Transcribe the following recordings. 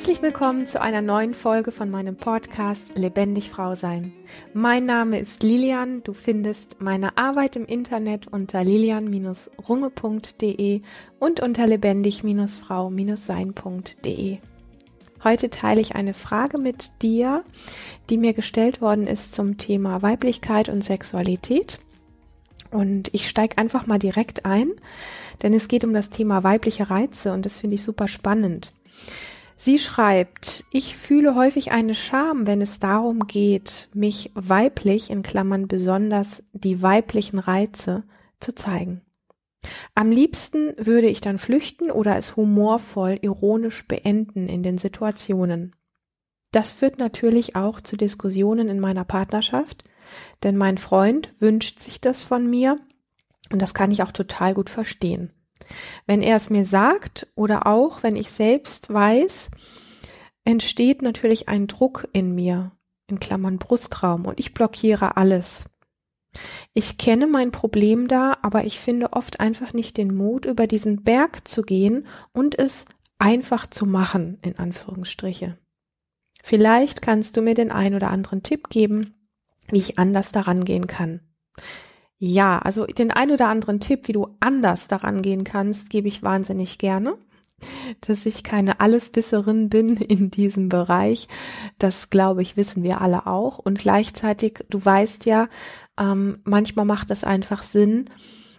Herzlich willkommen zu einer neuen Folge von meinem Podcast Lebendig Frau Sein. Mein Name ist Lilian. Du findest meine Arbeit im Internet unter lilian-runge.de und unter lebendig-frau-sein.de. Heute teile ich eine Frage mit dir, die mir gestellt worden ist zum Thema Weiblichkeit und Sexualität. Und ich steige einfach mal direkt ein, denn es geht um das Thema weibliche Reize und das finde ich super spannend. Sie schreibt, ich fühle häufig eine Scham, wenn es darum geht, mich weiblich, in Klammern besonders die weiblichen Reize, zu zeigen. Am liebsten würde ich dann flüchten oder es humorvoll, ironisch beenden in den Situationen. Das führt natürlich auch zu Diskussionen in meiner Partnerschaft, denn mein Freund wünscht sich das von mir und das kann ich auch total gut verstehen. Wenn er es mir sagt oder auch wenn ich selbst weiß, entsteht natürlich ein Druck in mir, in Klammern Brustraum, und ich blockiere alles. Ich kenne mein Problem da, aber ich finde oft einfach nicht den Mut, über diesen Berg zu gehen und es einfach zu machen, in Anführungsstriche. Vielleicht kannst du mir den ein oder anderen Tipp geben, wie ich anders daran gehen kann. Ja, also den ein oder anderen Tipp, wie du anders daran gehen kannst, gebe ich wahnsinnig gerne. Dass ich keine Alleswisserin bin in diesem Bereich, das glaube ich, wissen wir alle auch. Und gleichzeitig, du weißt ja, ähm, manchmal macht es einfach Sinn,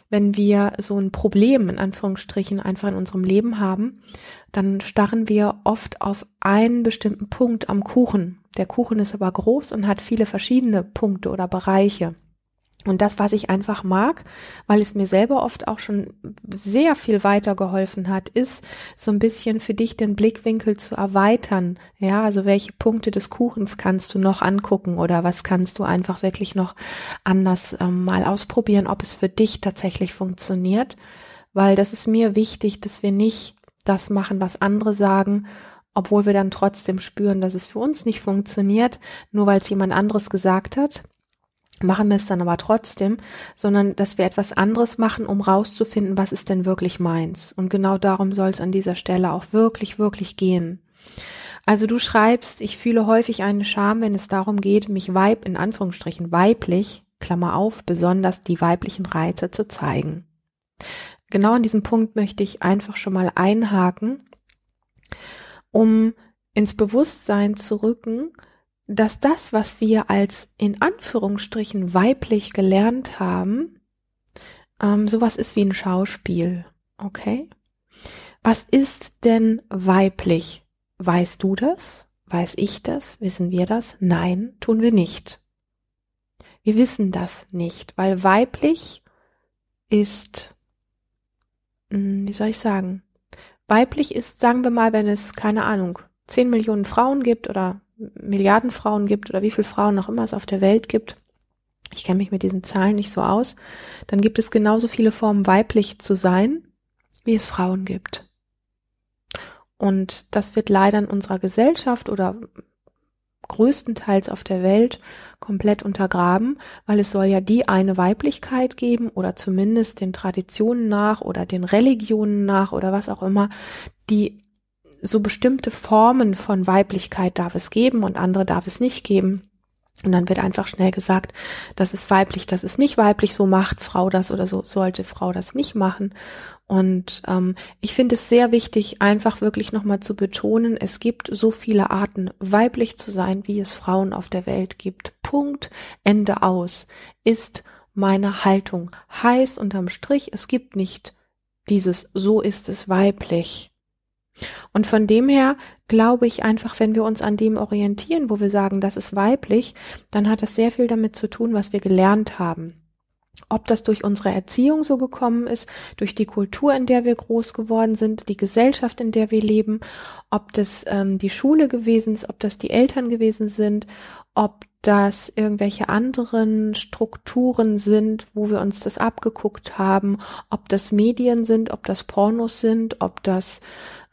wenn wir so ein Problem in Anführungsstrichen einfach in unserem Leben haben, dann starren wir oft auf einen bestimmten Punkt am Kuchen. Der Kuchen ist aber groß und hat viele verschiedene Punkte oder Bereiche. Und das, was ich einfach mag, weil es mir selber oft auch schon sehr viel weitergeholfen hat, ist so ein bisschen für dich den Blickwinkel zu erweitern. Ja, also welche Punkte des Kuchens kannst du noch angucken oder was kannst du einfach wirklich noch anders ähm, mal ausprobieren, ob es für dich tatsächlich funktioniert. Weil das ist mir wichtig, dass wir nicht das machen, was andere sagen, obwohl wir dann trotzdem spüren, dass es für uns nicht funktioniert, nur weil es jemand anderes gesagt hat machen wir es dann aber trotzdem, sondern dass wir etwas anderes machen, um rauszufinden, was ist denn wirklich meins. Und genau darum soll es an dieser Stelle auch wirklich, wirklich gehen. Also du schreibst, ich fühle häufig eine Scham, wenn es darum geht, mich weib, in Anführungsstrichen weiblich, Klammer auf, besonders die weiblichen Reize zu zeigen. Genau an diesem Punkt möchte ich einfach schon mal einhaken, um ins Bewusstsein zu rücken, dass das, was wir als in Anführungsstrichen weiblich gelernt haben, ähm, sowas ist wie ein Schauspiel. Okay? Was ist denn weiblich? Weißt du das? Weiß ich das? Wissen wir das? Nein, tun wir nicht. Wir wissen das nicht, weil weiblich ist, hm, wie soll ich sagen? Weiblich ist, sagen wir mal, wenn es, keine Ahnung, 10 Millionen Frauen gibt oder Milliarden Frauen gibt oder wie viele Frauen noch immer es auf der Welt gibt, ich kenne mich mit diesen Zahlen nicht so aus, dann gibt es genauso viele Formen weiblich zu sein, wie es Frauen gibt. Und das wird leider in unserer Gesellschaft oder größtenteils auf der Welt komplett untergraben, weil es soll ja die eine Weiblichkeit geben oder zumindest den Traditionen nach oder den Religionen nach oder was auch immer, die so bestimmte Formen von Weiblichkeit darf es geben und andere darf es nicht geben. Und dann wird einfach schnell gesagt, das ist weiblich, das ist nicht weiblich, so macht Frau das oder so sollte Frau das nicht machen. Und ähm, ich finde es sehr wichtig, einfach wirklich nochmal zu betonen, es gibt so viele Arten, weiblich zu sein, wie es Frauen auf der Welt gibt. Punkt, Ende aus, ist meine Haltung. Heißt unterm Strich, es gibt nicht dieses, so ist es weiblich. Und von dem her glaube ich einfach, wenn wir uns an dem orientieren, wo wir sagen, das ist weiblich, dann hat das sehr viel damit zu tun, was wir gelernt haben. Ob das durch unsere Erziehung so gekommen ist, durch die Kultur, in der wir groß geworden sind, die Gesellschaft, in der wir leben, ob das ähm, die Schule gewesen ist, ob das die Eltern gewesen sind, ob das irgendwelche anderen Strukturen sind, wo wir uns das abgeguckt haben, ob das Medien sind, ob das Pornos sind, ob das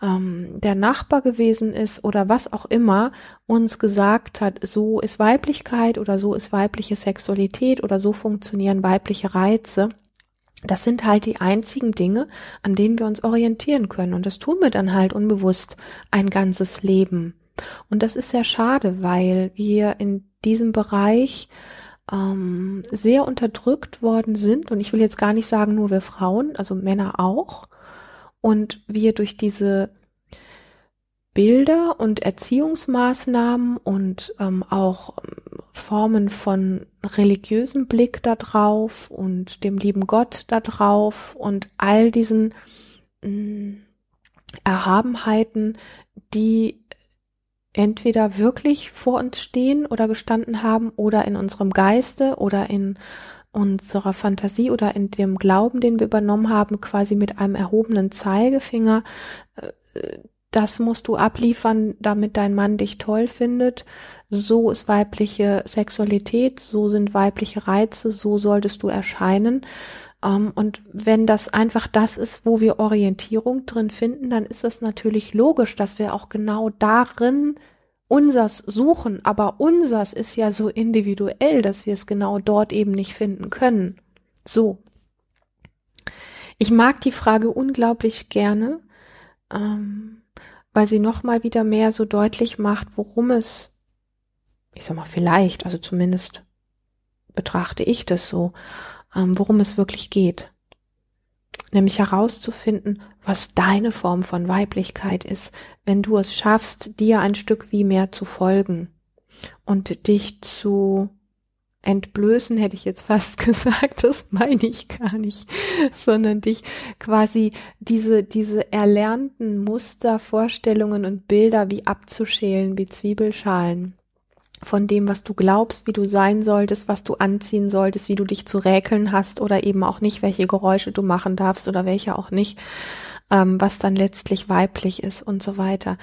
ähm, der Nachbar gewesen ist oder was auch immer uns gesagt hat, so ist Weiblichkeit oder so ist weibliche Sexualität oder so funktionieren weibliche Reize. das sind halt die einzigen Dinge, an denen wir uns orientieren können. Und das tun wir dann halt unbewusst ein ganzes Leben. Und das ist sehr schade, weil wir in diesem Bereich ähm, sehr unterdrückt worden sind. Und ich will jetzt gar nicht sagen, nur wir Frauen, also Männer auch. Und wir durch diese Bilder und Erziehungsmaßnahmen und ähm, auch ähm, Formen von religiösen Blick da drauf und dem lieben Gott da drauf und all diesen mh, mm, Erhabenheiten, die entweder wirklich vor uns stehen oder gestanden haben oder in unserem Geiste oder in unserer Fantasie oder in dem Glauben, den wir übernommen haben, quasi mit einem erhobenen Zeigefinger äh, das musst du abliefern, damit dein Mann dich toll findet. So ist weibliche Sexualität, so sind weibliche Reize, so solltest du erscheinen. Ähm, und wenn das einfach das ist, wo wir Orientierung drin finden, dann ist es natürlich logisch, dass wir auch genau darin unsers suchen. Aber unsers ist ja so individuell, dass wir es genau dort eben nicht finden können. So. Ich mag die Frage unglaublich gerne. Ähm, weil sie nochmal wieder mehr so deutlich macht, worum es, ich sag mal, vielleicht, also zumindest betrachte ich das so, worum es wirklich geht. Nämlich herauszufinden, was deine Form von Weiblichkeit ist, wenn du es schaffst, dir ein Stück wie mehr zu folgen und dich zu entblößen, hätte ich jetzt fast gesagt, das meine ich gar nicht, sondern dich quasi diese, diese erlernten Muster, Vorstellungen und Bilder wie abzuschälen, wie Zwiebelschalen von dem, was du glaubst, wie du sein solltest, was du anziehen solltest, wie du dich zu räkeln hast oder eben auch nicht, welche Geräusche du machen darfst oder welche auch nicht, ähm, was dann letztlich weiblich ist und so weiter.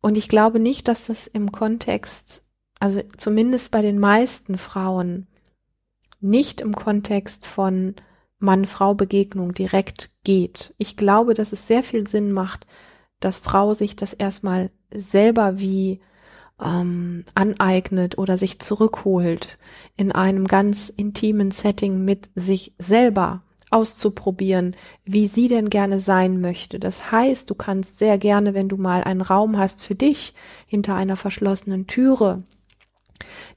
Und ich glaube nicht, dass das im Kontext also zumindest bei den meisten Frauen, nicht im Kontext von Mann-Frau-Begegnung direkt geht. Ich glaube, dass es sehr viel Sinn macht, dass Frau sich das erstmal selber wie ähm, aneignet oder sich zurückholt in einem ganz intimen Setting mit sich selber auszuprobieren, wie sie denn gerne sein möchte. Das heißt, du kannst sehr gerne, wenn du mal einen Raum hast für dich hinter einer verschlossenen Türe,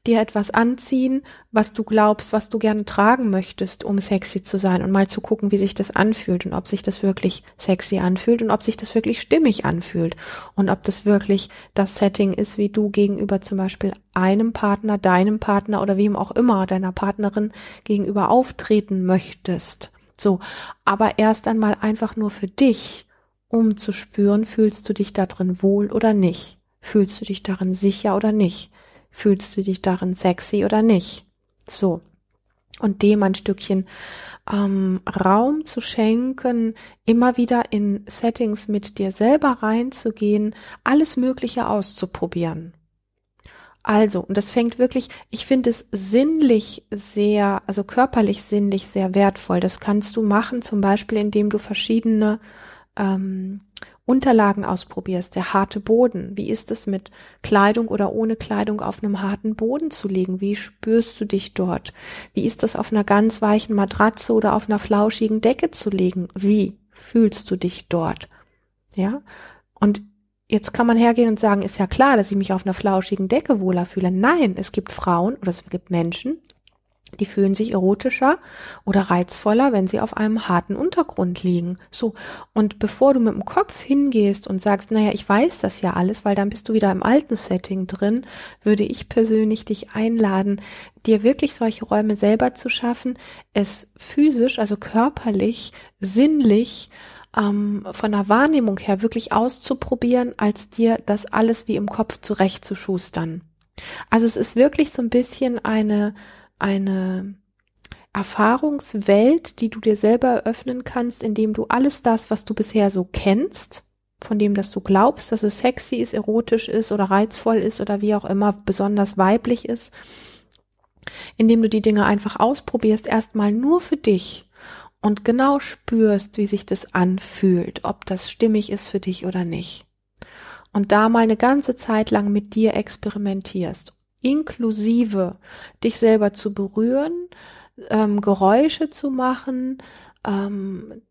dir etwas anziehen, was du glaubst, was du gerne tragen möchtest, um sexy zu sein und mal zu gucken, wie sich das anfühlt und ob sich das wirklich sexy anfühlt und ob sich das wirklich stimmig anfühlt und ob das wirklich das Setting ist, wie du gegenüber zum Beispiel einem Partner, deinem Partner oder wem auch immer, deiner Partnerin gegenüber auftreten möchtest. So, aber erst einmal einfach nur für dich, um zu spüren, fühlst du dich da drin wohl oder nicht? Fühlst du dich darin sicher oder nicht? Fühlst du dich darin sexy oder nicht? So. Und dem ein Stückchen ähm, Raum zu schenken, immer wieder in Settings mit dir selber reinzugehen, alles Mögliche auszuprobieren. Also, und das fängt wirklich, ich finde es sinnlich sehr, also körperlich sinnlich sehr wertvoll. Das kannst du machen, zum Beispiel, indem du verschiedene ähm, Unterlagen ausprobierst, der harte Boden. Wie ist es mit Kleidung oder ohne Kleidung auf einem harten Boden zu liegen? Wie spürst du dich dort? Wie ist es auf einer ganz weichen Matratze oder auf einer flauschigen Decke zu liegen? Wie fühlst du dich dort? Ja? Und jetzt kann man hergehen und sagen, ist ja klar, dass ich mich auf einer flauschigen Decke wohler fühle. Nein, es gibt Frauen oder es gibt Menschen, die fühlen sich erotischer oder reizvoller, wenn sie auf einem harten Untergrund liegen. So. Und bevor du mit dem Kopf hingehst und sagst, naja, ich weiß das ja alles, weil dann bist du wieder im alten Setting drin, würde ich persönlich dich einladen, dir wirklich solche Räume selber zu schaffen, es physisch, also körperlich, sinnlich, ähm, von der Wahrnehmung her wirklich auszuprobieren, als dir das alles wie im Kopf zurechtzuschustern. Also es ist wirklich so ein bisschen eine eine Erfahrungswelt, die du dir selber eröffnen kannst, indem du alles das, was du bisher so kennst, von dem, dass du glaubst, dass es sexy ist, erotisch ist oder reizvoll ist oder wie auch immer besonders weiblich ist, indem du die Dinge einfach ausprobierst, erstmal nur für dich und genau spürst, wie sich das anfühlt, ob das stimmig ist für dich oder nicht. Und da mal eine ganze Zeit lang mit dir experimentierst inklusive dich selber zu berühren, ähm, Geräusche zu machen, ähm,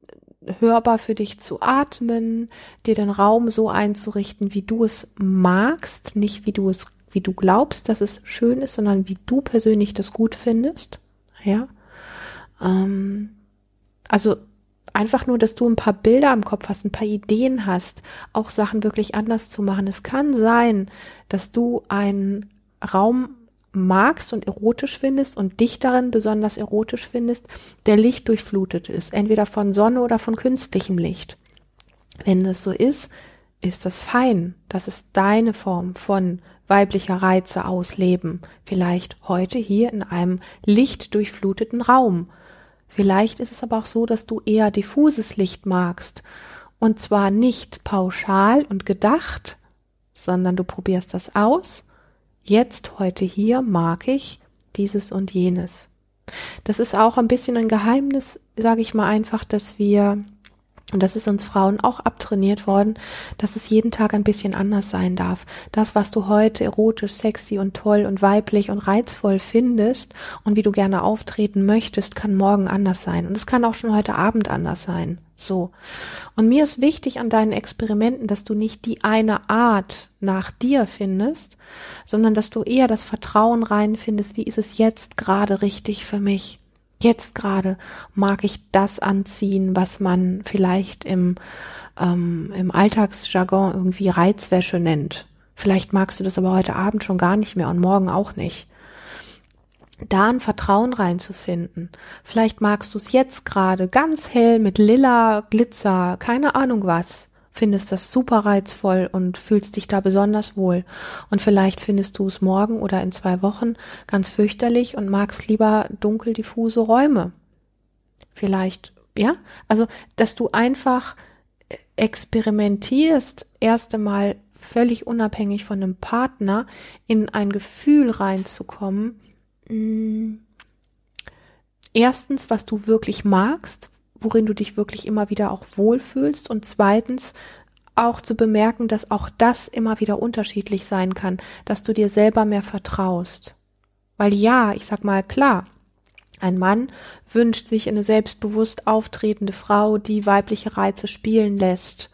hörbar für dich zu atmen, dir den Raum so einzurichten, wie du es magst, nicht wie du es, wie du glaubst, dass es schön ist, sondern wie du persönlich das gut findest. Ja. Ähm, also einfach nur, dass du ein paar Bilder im Kopf hast, ein paar Ideen hast, auch Sachen wirklich anders zu machen. Es kann sein, dass du einen Raum magst und erotisch findest und dich darin besonders erotisch findest, der Licht durchflutet ist, entweder von Sonne oder von künstlichem Licht. Wenn das so ist, ist das fein. Das ist deine Form von weiblicher Reize ausleben. Vielleicht heute hier in einem lichtdurchfluteten Raum. Vielleicht ist es aber auch so, dass du eher diffuses Licht magst. Und zwar nicht pauschal und gedacht, sondern du probierst das aus jetzt, heute, hier mag ich dieses und jenes. Das ist auch ein bisschen ein Geheimnis, sage ich mal einfach, dass wir, und das ist uns Frauen auch abtrainiert worden, dass es jeden Tag ein bisschen anders sein darf. Das, was du heute erotisch, sexy und toll und weiblich und reizvoll findest und wie du gerne auftreten möchtest, kann morgen anders sein. Und es kann auch schon heute Abend anders sein. So. Und mir ist wichtig an deinen Experimenten, dass du nicht die eine Art nach dir findest, sondern dass du eher das Vertrauen reinfindest, wie ist es jetzt gerade richtig für mich? Jetzt gerade mag ich das anziehen, was man vielleicht im, ähm, im Alltagsjargon irgendwie Reizwäsche nennt. Vielleicht magst du das aber heute Abend schon gar nicht mehr und morgen auch nicht da ein Vertrauen reinzufinden. Vielleicht magst du es jetzt gerade ganz hell mit lila Glitzer, keine Ahnung was. Findest das super reizvoll und fühlst dich da besonders wohl. Und vielleicht findest du es morgen oder in zwei Wochen ganz fürchterlich und magst lieber dunkel diffuse Räume. Vielleicht, ja? Also, dass du einfach experimentierst, erst einmal völlig unabhängig von einem Partner in ein Gefühl reinzukommen, Mm. erstens, was du wirklich magst, worin du dich wirklich immer wieder auch wohlfühlst und zweitens auch zu bemerken, dass auch das immer wieder unterschiedlich sein kann, dass du dir selber mehr vertraust. Weil ja, ich sag mal klar, ein Mann wünscht sich eine selbstbewusst auftretende Frau, die weibliche Reize spielen lässt.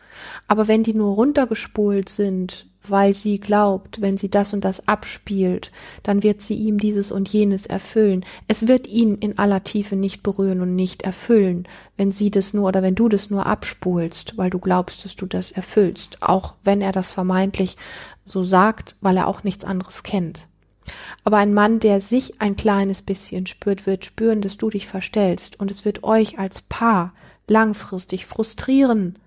Aber wenn die nur runtergespult sind, weil sie glaubt, wenn sie das und das abspielt, dann wird sie ihm dieses und jenes erfüllen. Es wird ihn in aller Tiefe nicht berühren und nicht erfüllen, wenn sie das nur oder wenn du das nur abspulst, weil du glaubst, dass du das erfüllst, auch wenn er das vermeintlich so sagt, weil er auch nichts anderes kennt. Aber ein Mann, der sich ein kleines bisschen spürt, wird spüren, dass du dich verstellst und es wird euch als Paar langfristig frustrieren,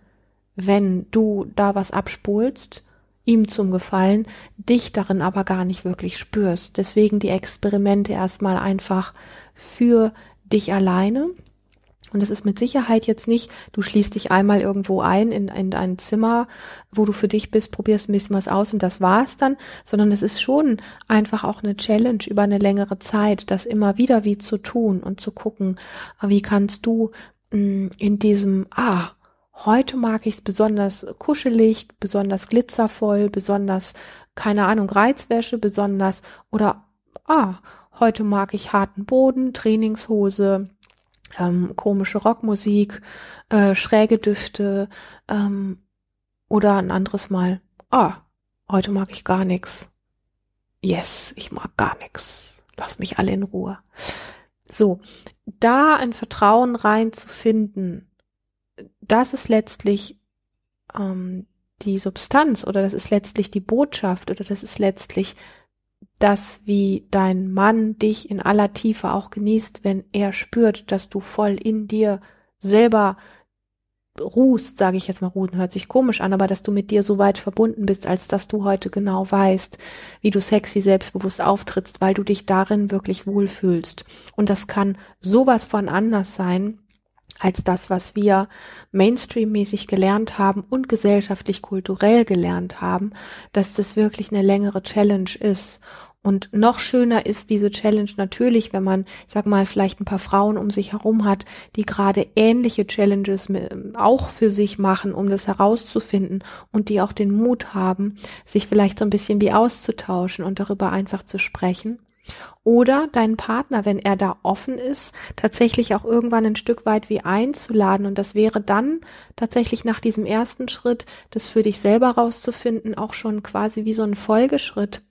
wenn du da was abspulst ihm zum Gefallen, dich darin aber gar nicht wirklich spürst. Deswegen die Experimente erstmal einfach für dich alleine. Und es ist mit Sicherheit jetzt nicht, du schließt dich einmal irgendwo ein in, in ein Zimmer, wo du für dich bist, probierst ein bisschen was aus und das war's dann, sondern es ist schon einfach auch eine Challenge über eine längere Zeit, das immer wieder wie zu tun und zu gucken, wie kannst du mm, in diesem, ah, Heute mag ich es besonders kuschelig, besonders glitzervoll, besonders, keine Ahnung, Reizwäsche, besonders oder ah, heute mag ich harten Boden, Trainingshose, ähm, komische Rockmusik, äh, schräge Düfte ähm, oder ein anderes Mal, ah, heute mag ich gar nichts. Yes, ich mag gar nichts. Lass mich alle in Ruhe. So, da ein Vertrauen reinzufinden, das ist letztlich ähm, die Substanz oder das ist letztlich die Botschaft oder das ist letztlich das, wie dein Mann dich in aller Tiefe auch genießt, wenn er spürt, dass du voll in dir selber ruhst, sage ich jetzt mal, ruhen hört sich komisch an, aber dass du mit dir so weit verbunden bist, als dass du heute genau weißt, wie du sexy selbstbewusst auftrittst, weil du dich darin wirklich wohlfühlst. Und das kann sowas von anders sein, als das, was wir mainstreammäßig gelernt haben und gesellschaftlich kulturell gelernt haben, dass das wirklich eine längere Challenge ist. Und noch schöner ist diese Challenge natürlich, wenn man, ich sag mal, vielleicht ein paar Frauen um sich herum hat, die gerade ähnliche Challenges auch für sich machen, um das herauszufinden und die auch den Mut haben, sich vielleicht so ein bisschen wie auszutauschen und darüber einfach zu sprechen. Oder deinen Partner, wenn er da offen ist, tatsächlich auch irgendwann ein Stück weit wie einzuladen. Und das wäre dann tatsächlich nach diesem ersten Schritt, das für dich selber rauszufinden, auch schon quasi wie so ein Folgeschritt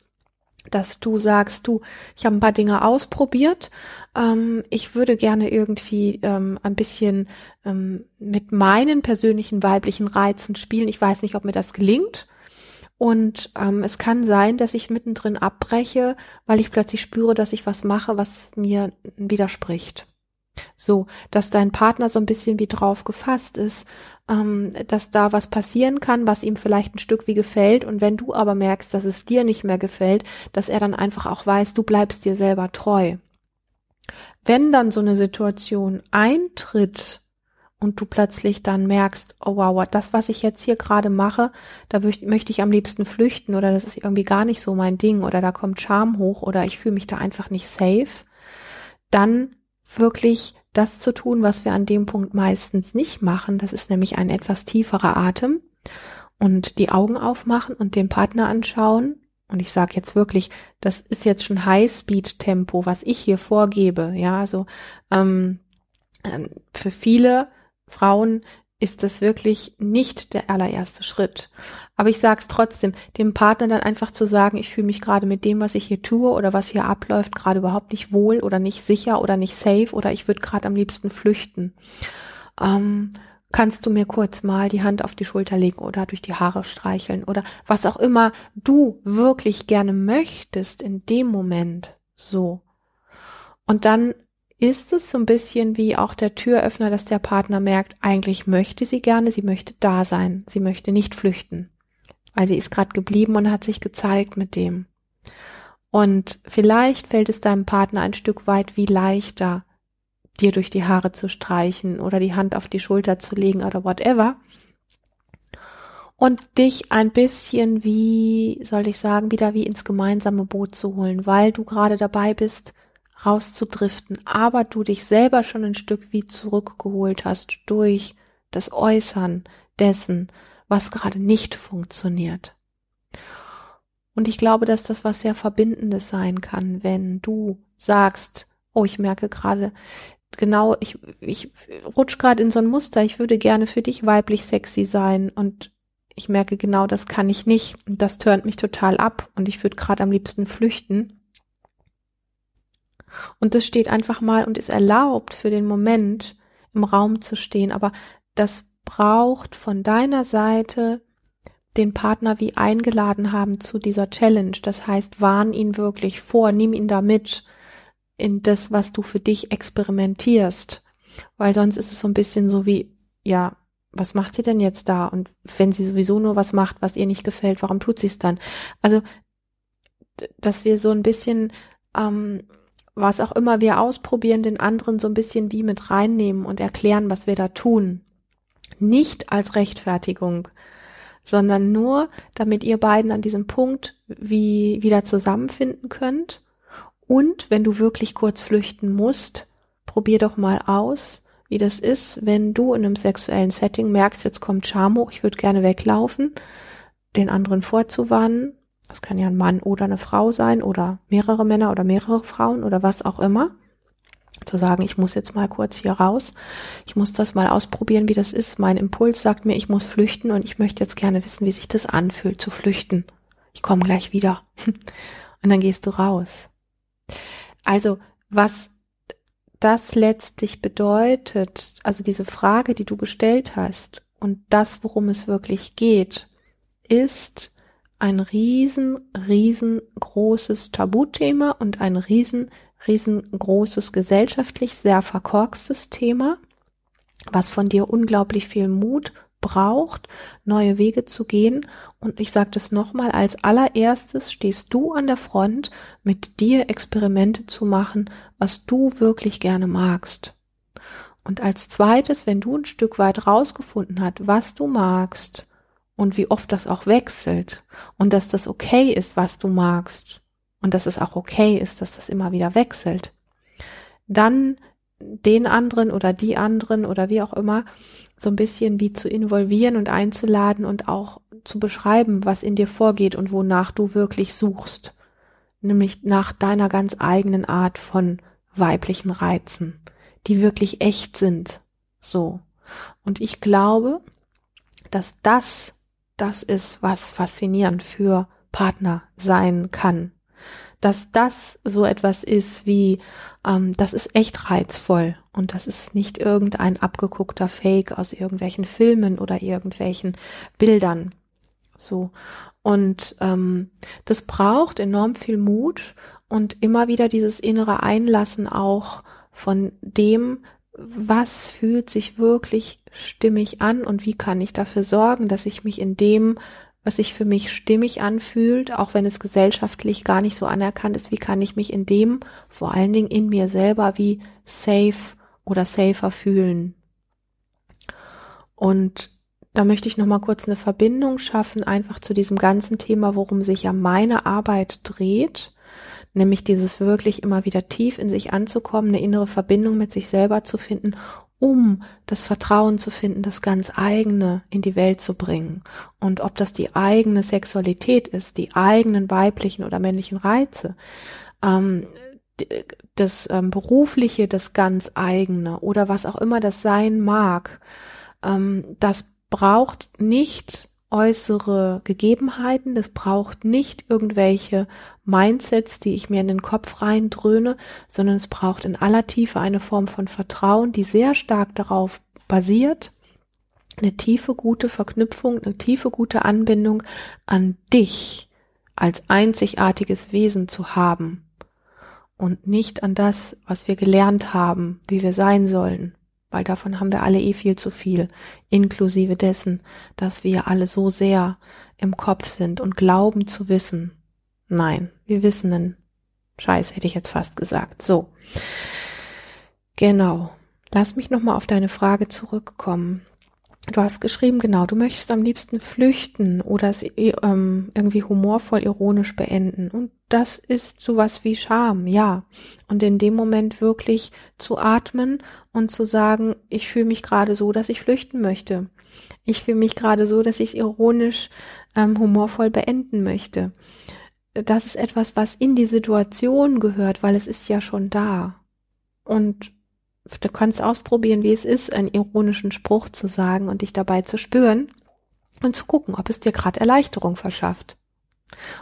dass du sagst, du, ich habe ein paar Dinge ausprobiert, ähm, ich würde gerne irgendwie ähm, ein bisschen ähm, mit meinen persönlichen weiblichen Reizen spielen. Ich weiß nicht, ob mir das gelingt. Und ähm, es kann sein, dass ich mittendrin abbreche, weil ich plötzlich spüre, dass ich was mache, was mir widerspricht. So, dass dein Partner so ein bisschen wie drauf gefasst ist, ähm, dass da was passieren kann, was ihm vielleicht ein Stück wie gefällt. Und wenn du aber merkst, dass es dir nicht mehr gefällt, dass er dann einfach auch weiß, du bleibst dir selber treu. Wenn dann so eine Situation eintritt, und du plötzlich dann merkst, oh wow, das, was ich jetzt hier gerade mache, da möchte ich am liebsten flüchten oder das ist irgendwie gar nicht so mein Ding oder da kommt Charme hoch oder ich fühle mich da einfach nicht safe, dann wirklich das zu tun, was wir an dem Punkt meistens nicht machen. Das ist nämlich ein etwas tieferer Atem und die Augen aufmachen und den Partner anschauen. Und ich sage jetzt wirklich, das ist jetzt schon High-Speed-Tempo, was ich hier vorgebe. Ja, also ähm, ähm für viele Frauen ist das wirklich nicht der allererste Schritt. Aber ich sage es trotzdem, dem Partner dann einfach zu sagen, ich fühle mich gerade mit dem, was ich hier tue oder was hier abläuft, gerade überhaupt nicht wohl oder nicht sicher oder nicht safe oder ich würde gerade am liebsten flüchten. Ähm, kannst du mir kurz mal die Hand auf die Schulter legen oder durch die Haare streicheln oder was auch immer du wirklich gerne möchtest in dem Moment. So. Und dann ist es so ein bisschen wie auch der Türöffner, dass der Partner merkt, eigentlich möchte sie gerne, sie möchte da sein, sie möchte nicht flüchten, weil sie ist gerade geblieben und hat sich gezeigt mit dem. Und vielleicht fällt es deinem Partner ein Stück weit wie leichter, dir durch die Haare zu streichen oder die Hand auf die Schulter zu legen oder whatever. Und dich ein bisschen wie, soll ich sagen, wieder wie ins gemeinsame Boot zu holen, weil du gerade dabei bist, rauszudriften, aber du dich selber schon ein Stück wie zurückgeholt hast durch das Äußern dessen, was gerade nicht funktioniert. Und ich glaube, dass das was sehr Verbindendes sein kann, wenn du sagst, oh, ich merke gerade, genau, ich, ich rutsch gerade in so ein Muster, ich würde gerne für dich weiblich sexy sein und ich merke genau, das kann ich nicht und das tönt mich total ab und ich würde gerade am liebsten flüchten und das steht einfach mal und ist erlaubt für den Moment im Raum zu stehen. Aber das braucht von deiner Seite den Partner wie eingeladen haben zu dieser Challenge. Das heißt, warn ihn wirklich vor, nimm ihn da mit in das, was du für dich experimentierst. Weil sonst ist es so ein bisschen so wie, ja, was macht sie denn jetzt da? Und wenn sie sowieso nur was macht, was ihr nicht gefällt, warum tut sie es dann? Also, dass wir so ein bisschen ähm, was auch immer wir ausprobieren, den anderen so ein bisschen wie mit reinnehmen und erklären, was wir da tun. Nicht als Rechtfertigung, sondern nur, damit ihr beiden an diesem Punkt wie wieder zusammenfinden könnt. Und wenn du wirklich kurz flüchten musst, probier doch mal aus, wie das ist, wenn du in einem sexuellen Setting merkst, jetzt kommt Charme ich würde gerne weglaufen, den anderen vorzuwarnen das kann ja ein Mann oder eine Frau sein oder mehrere Männer oder mehrere Frauen oder was auch immer. Zu sagen, ich muss jetzt mal kurz hier raus. Ich muss das mal ausprobieren, wie das ist. Mein Impuls sagt mir, ich muss flüchten und ich möchte jetzt gerne wissen, wie sich das anfühlt, zu flüchten. Ich komme gleich wieder. Und dann gehst du raus. Also, was das letztlich bedeutet, also diese Frage, die du gestellt hast und das, worum es wirklich geht, ist, ein riesen, riesengroßes Tabuthema und ein riesen, riesengroßes gesellschaftlich sehr verkorkstes Thema, was von dir unglaublich viel Mut braucht, neue Wege zu gehen. Und ich sage das nochmal, als allererstes stehst du an der Front, mit dir Experimente zu machen, was du wirklich gerne magst. Und als zweites, wenn du ein Stück weit rausgefunden hast, was du magst, und wie oft das auch wechselt und dass das okay ist, was du magst und dass es auch okay ist, dass das immer wieder wechselt, dann den anderen oder die anderen oder wie auch immer so ein bisschen wie zu involvieren und einzuladen und auch zu beschreiben, was in dir vorgeht und wonach du wirklich suchst. nämlich nach deiner ganz eigenen Art von weiblichen Reizen, die wirklich echt sind. So. Und ich glaube, dass das das ist, was faszinierend für Partner sein kann. Dass das so etwas ist wie, ähm, das ist echt reizvoll und das ist nicht irgendein abgeguckter Fake aus irgendwelchen Filmen oder irgendwelchen Bildern. So. Und ähm, das braucht enorm viel Mut und immer wieder dieses innere Einlassen auch von dem, was fühlt sich wirklich stimmig an und wie kann ich dafür sorgen, dass ich mich in dem, was sich für mich stimmig anfühlt, auch wenn es gesellschaftlich gar nicht so anerkannt ist, wie kann ich mich in dem, vor allen Dingen in mir selber, wie safe oder safer fühlen. Und da möchte ich noch mal kurz eine Verbindung schaffen, einfach zu diesem ganzen Thema, worum sich ja meine Arbeit dreht nämlich dieses wirklich immer wieder tief in sich anzukommen, eine innere Verbindung mit sich selber zu finden, um das Vertrauen zu finden, das ganz eigene in die Welt zu bringen. Und ob das die eigene Sexualität ist, die eigenen weiblichen oder männlichen Reize, ähm, das ähm, berufliche, das ganz eigene oder was auch immer das sein mag, ähm, das braucht nicht äußere Gegebenheiten, das braucht nicht irgendwelche Mindsets, die ich mir in den Kopf reindröhne, sondern es braucht in aller Tiefe eine Form von Vertrauen, die sehr stark darauf basiert, eine tiefe gute Verknüpfung, eine tiefe gute Anbindung an dich als einzigartiges Wesen zu haben und nicht an das, was wir gelernt haben, wie wir sein sollen weil davon haben wir alle eh viel zu viel, inklusive dessen, dass wir alle so sehr im Kopf sind und glauben zu wissen. Nein, wir wissen einen Scheiß, hätte ich jetzt fast gesagt. So. Genau. Lass mich nochmal auf deine Frage zurückkommen. Du hast geschrieben, genau, du möchtest am liebsten flüchten oder es ähm, irgendwie humorvoll, ironisch beenden. Und das ist sowas wie Scham, ja. Und in dem Moment wirklich zu atmen und zu sagen, ich fühle mich gerade so, dass ich flüchten möchte. Ich fühle mich gerade so, dass ich es ironisch, ähm, humorvoll beenden möchte. Das ist etwas, was in die Situation gehört, weil es ist ja schon da. Und du kannst ausprobieren, wie es ist, einen ironischen Spruch zu sagen und dich dabei zu spüren und zu gucken, ob es dir gerade Erleichterung verschafft.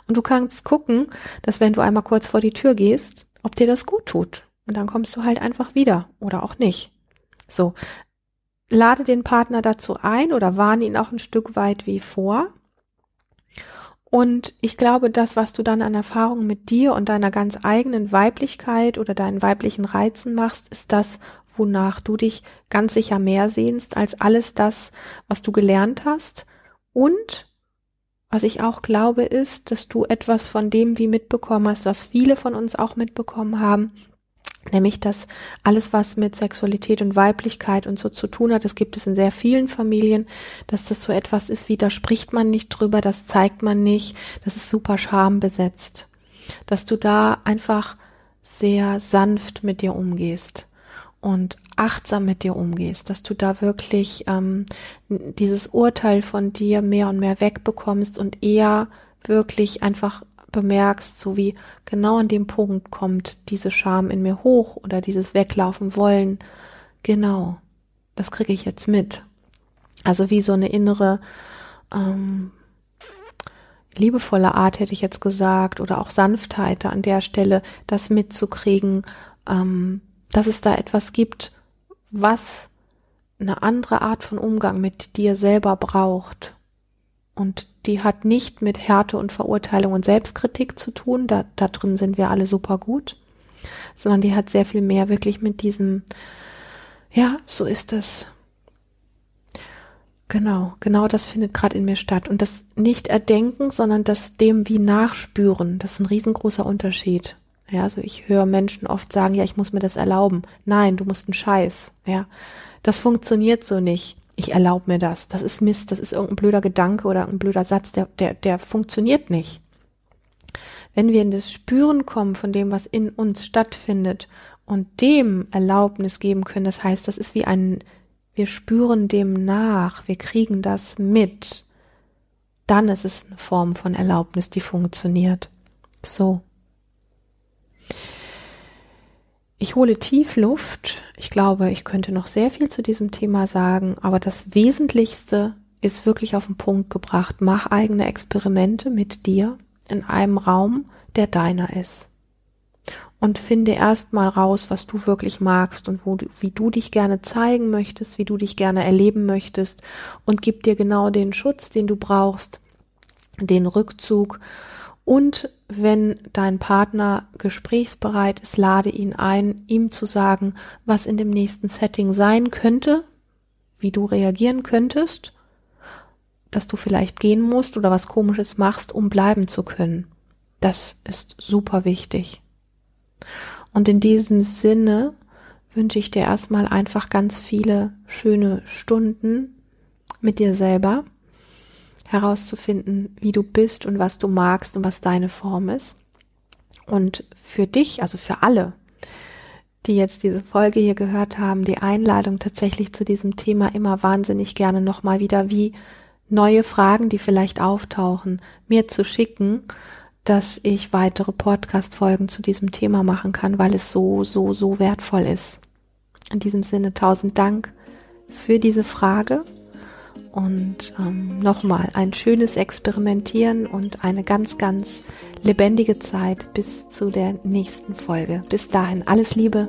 Und du kannst gucken, dass wenn du einmal kurz vor die Tür gehst, ob dir das gut tut. Und dann kommst du halt einfach wieder oder auch nicht. So. Lade den Partner dazu ein oder warne ihn auch ein Stück weit wie vor. Und ich glaube, das, was du dann an Erfahrung mit dir und deiner ganz eigenen Weiblichkeit oder deinen weiblichen Reizen machst, ist das, wonach du dich ganz sicher mehr sehnst als alles das, was du gelernt hast. Und was ich auch glaube, ist, dass du etwas von dem wie mitbekommen hast, was viele von uns auch mitbekommen haben, Nämlich, dass alles, was mit Sexualität und Weiblichkeit und so zu tun hat, das gibt es in sehr vielen Familien, dass das so etwas ist wie, da spricht man nicht drüber, das zeigt man nicht, das ist super schambesetzt. Dass du da einfach sehr sanft mit dir umgehst und achtsam mit dir umgehst, dass du da wirklich ähm, dieses Urteil von dir mehr und mehr wegbekommst und eher wirklich einfach bemerkst, so wie genau an dem Punkt kommt diese Scham in mir hoch oder dieses Weglaufen wollen. Genau, das kriege ich jetzt mit. Also wie so eine innere ähm, liebevolle Art hätte ich jetzt gesagt oder auch Sanftheit an der Stelle, das mitzukriegen, ähm, dass es da etwas gibt, was eine andere Art von Umgang mit dir selber braucht. Und die hat nicht mit Härte und Verurteilung und Selbstkritik zu tun, da, da drin sind wir alle super gut, sondern die hat sehr viel mehr wirklich mit diesem, ja, so ist es. Genau, genau das findet gerade in mir statt. Und das nicht erdenken, sondern das dem wie nachspüren, das ist ein riesengroßer Unterschied. Ja, also ich höre Menschen oft sagen, ja, ich muss mir das erlauben. Nein, du musst einen Scheiß. Ja, das funktioniert so nicht ich erlaube mir das. Das ist Mist, das ist irgendein blöder Gedanke oder ein blöder Satz, der, der, der funktioniert nicht. Wenn wir in das Spüren kommen von dem, was in uns stattfindet und dem Erlaubnis geben können, das heißt, das ist wie ein, wir spüren dem nach, wir kriegen das mit, dann ist es eine Form von Erlaubnis, die funktioniert. So. Ich hole tief Luft. Ich glaube, ich könnte noch sehr viel zu diesem Thema sagen, aber das Wesentlichste ist wirklich auf den Punkt gebracht. Mach eigene Experimente mit dir in einem Raum, der deiner ist. Und finde erstmal raus, was du wirklich magst und wo du, wie du dich gerne zeigen möchtest, wie du dich gerne erleben möchtest und gib dir genau den Schutz, den du brauchst, den Rückzug und wenn dein Partner gesprächsbereit ist, lade ihn ein, ihm zu sagen, was in dem nächsten Setting sein könnte, wie du reagieren könntest, dass du vielleicht gehen musst oder was komisches machst, um bleiben zu können. Das ist super wichtig. Und in diesem Sinne wünsche ich dir erstmal einfach ganz viele schöne Stunden mit dir selber herauszufinden, wie du bist und was du magst und was deine Form ist. Und für dich, also für alle, die jetzt diese Folge hier gehört haben, die Einladung tatsächlich zu diesem Thema immer wahnsinnig gerne nochmal wieder wie neue Fragen, die vielleicht auftauchen, mir zu schicken, dass ich weitere Podcast-Folgen zu diesem Thema machen kann, weil es so, so, so wertvoll ist. In diesem Sinne tausend Dank für diese Frage und ähm, nochmal ein schönes Experimentieren und eine ganz, ganz lebendige Zeit bis zu der nächsten Folge. Bis dahin, alles Liebe.